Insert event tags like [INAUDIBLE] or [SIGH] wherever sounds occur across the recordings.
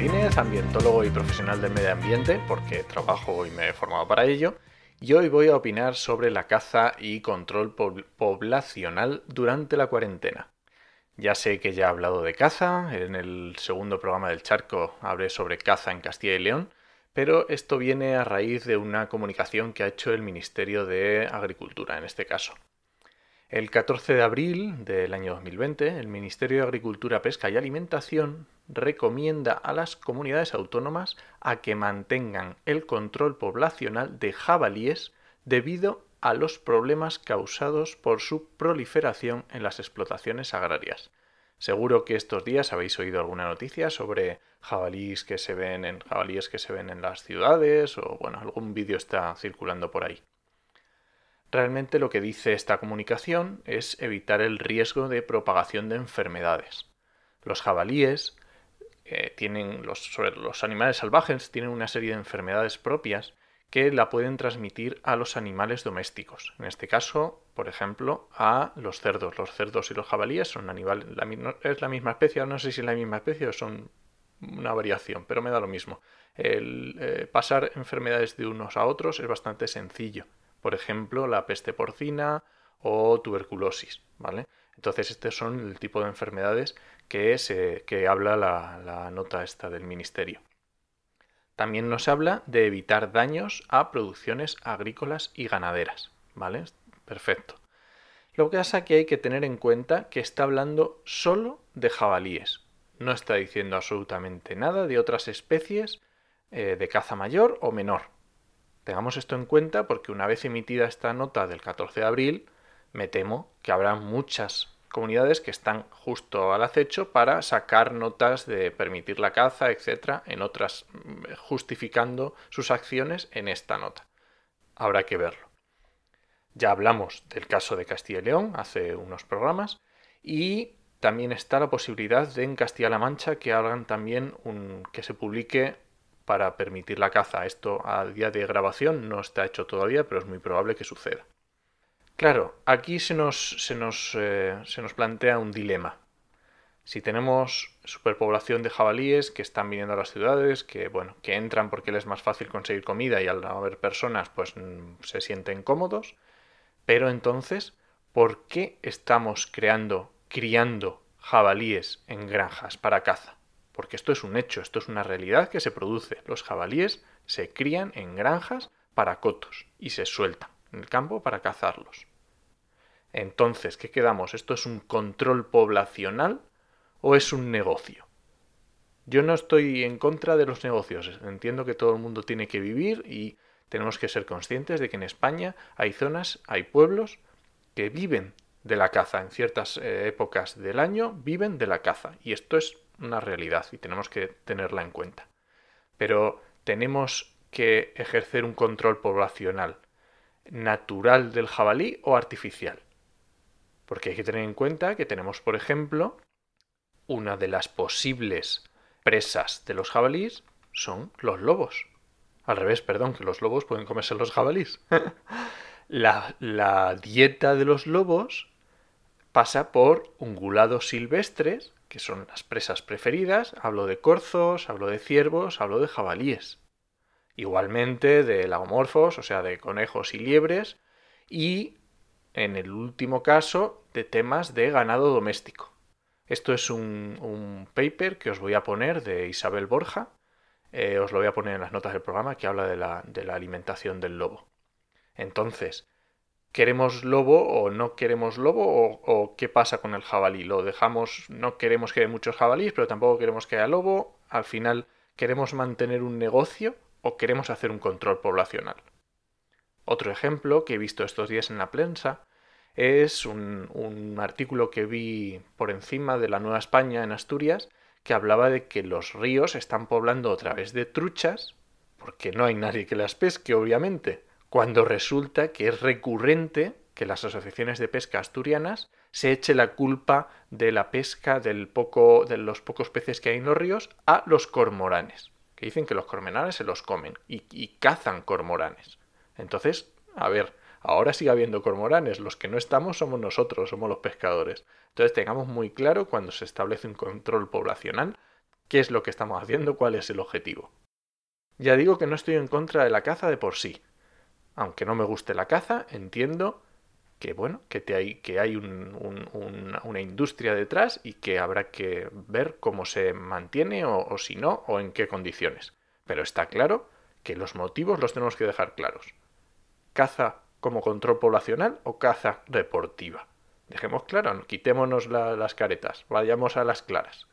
Ambientólogo y profesional del medio ambiente, porque trabajo y me he formado para ello, y hoy voy a opinar sobre la caza y control poblacional durante la cuarentena. Ya sé que ya he hablado de caza, en el segundo programa del Charco hablé sobre caza en Castilla y León, pero esto viene a raíz de una comunicación que ha hecho el Ministerio de Agricultura en este caso. El 14 de abril del año 2020, el Ministerio de Agricultura, Pesca y Alimentación recomienda a las comunidades autónomas a que mantengan el control poblacional de jabalíes debido a los problemas causados por su proliferación en las explotaciones agrarias. Seguro que estos días habéis oído alguna noticia sobre jabalíes que se ven en jabalíes que se ven en las ciudades o bueno, algún vídeo está circulando por ahí. Realmente lo que dice esta comunicación es evitar el riesgo de propagación de enfermedades. Los jabalíes eh, tienen, los, los animales salvajes tienen una serie de enfermedades propias que la pueden transmitir a los animales domésticos. En este caso, por ejemplo, a los cerdos. Los cerdos y los jabalíes son animales, es la misma especie, no sé si es la misma especie o son una variación, pero me da lo mismo. El eh, pasar enfermedades de unos a otros es bastante sencillo por ejemplo, la peste porcina o tuberculosis, ¿vale? Entonces, estos son el tipo de enfermedades que, se, que habla la, nota esta del ministerio. También nos habla de evitar daños a producciones agrícolas y ganaderas, ¿vale? Perfecto. Lo que pasa es que hay que tener en cuenta que está hablando solo de jabalíes. No está diciendo absolutamente nada de otras especies eh, de caza mayor o menor, Tengamos esto en cuenta porque una vez emitida esta nota del 14 de abril, me temo que habrá muchas comunidades que están justo al acecho para sacar notas de permitir la caza, etcétera, en otras mm, justificando sus acciones en esta nota. Habrá que verlo. Ya hablamos del caso de Castilla y León hace unos programas y también está la posibilidad de en Castilla-La Mancha que hagan también un que se publique para permitir la caza. Esto a día de grabación no está hecho todavía, pero es muy probable que suceda. Claro, aquí eh, se nos plantea un dilema. Si tenemos superpoblación de jabalíes que están viniendo a las ciudades, que entran porque les es más fácil conseguir comida y al no haber personas, pues se sienten cómodos. Pero entonces, ¿por qué estamos creando, criando jabalíes en granjas para caza? porque esto es un hecho, esto es una realidad que se produce. Los jabalíes se crían en granjas para cotos y se sueltan en el campo para cazarlos. Entonces, ¿qué quedamos? ¿Esto es un control poblacional o es un negocio? Yo no estoy en contra de los negocios, entiendo que todo el mundo tiene que vivir y tenemos que ser conscientes de que en España hay zonas, hay pueblos que viven de la caza. En ciertas eh, épocas del año viven de la caza y esto es una realidad y tenemos que tenerla en cuenta. Pero tenemos que ejercer un control poblacional natural del jabalí o artificial. Porque hay que tener en cuenta que tenemos, por ejemplo, una de las posibles presas de los jabalíes son los lobos. Al revés, perdón, que los lobos pueden comerse los jabalíes. [LAUGHS] la, la dieta de los lobos pasa por ungulados silvestres que son las presas preferidas, hablo de corzos, hablo de ciervos, hablo de jabalíes. Igualmente de lagomorfos, o sea, de conejos y liebres, y en el último caso de temas de ganado doméstico. Esto es un, paper que os voy a poner de Isabel Borja, eh, os lo voy a poner en las notas del programa que habla de la, de la alimentación del lobo. Entonces, ¿Queremos lobo o no queremos lobo? O, qué pasa con el jabalí? ¿Lo dejamos? No queremos que haya muchos jabalíes, pero tampoco queremos que haya lobo. Al final, ¿queremos mantener un negocio o queremos hacer un control poblacional? Otro ejemplo que he visto estos días en la prensa es un, artículo que vi por encima de la Nueva España en Asturias que hablaba de que los ríos están poblando otra vez de truchas, porque no hay nadie que las pesque, obviamente, cuando resulta que es recurrente que las asociaciones de pesca asturianas se eche la culpa de la pesca del poco, de los pocos peces que hay en los ríos a los cormoranes, que dicen que los cormoranes se los comen y cazan cormoranes. Entonces, a ver, ahora sigue habiendo cormoranes, los que no estamos somos nosotros, somos los pescadores. Entonces tengamos muy claro cuando se establece un control poblacional qué es lo que estamos haciendo, cuál es el objetivo. Ya digo que no estoy en contra de la caza de por sí. Aunque no me guste la caza, entiendo que bueno, que, hay, que hay una industria detrás y que habrá que ver cómo se mantiene o si no, o en qué condiciones. Pero está claro que los motivos los tenemos que dejar claros. Caza como control poblacional o caza deportiva. Dejemos claro, quitémonos las caretas, vayamos a las claras.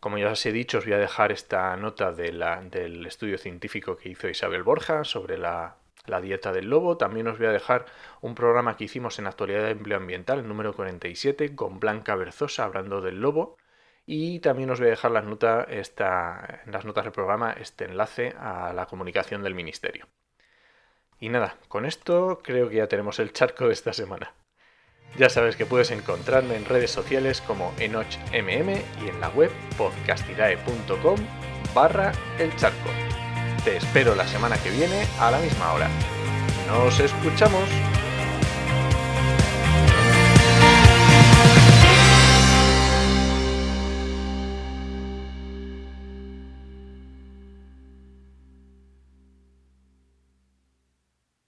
Como ya os he dicho, os voy a dejar esta nota del estudio científico que hizo Isabel Borja sobre la la dieta del lobo. También os voy a dejar un programa que hicimos en actualidad de empleo ambiental, número 47, con Blanca Berzosa hablando del lobo. Y también os voy a dejar las notas, en las notas del programa este enlace a la comunicación del Ministerio. Y nada, con esto creo que ya tenemos el charco de esta semana. Ya sabes que puedes encontrarme en redes sociales como enochmm y en la web podcastidae.com barra el charco. Te espero la semana que viene a la misma hora. Nos escuchamos.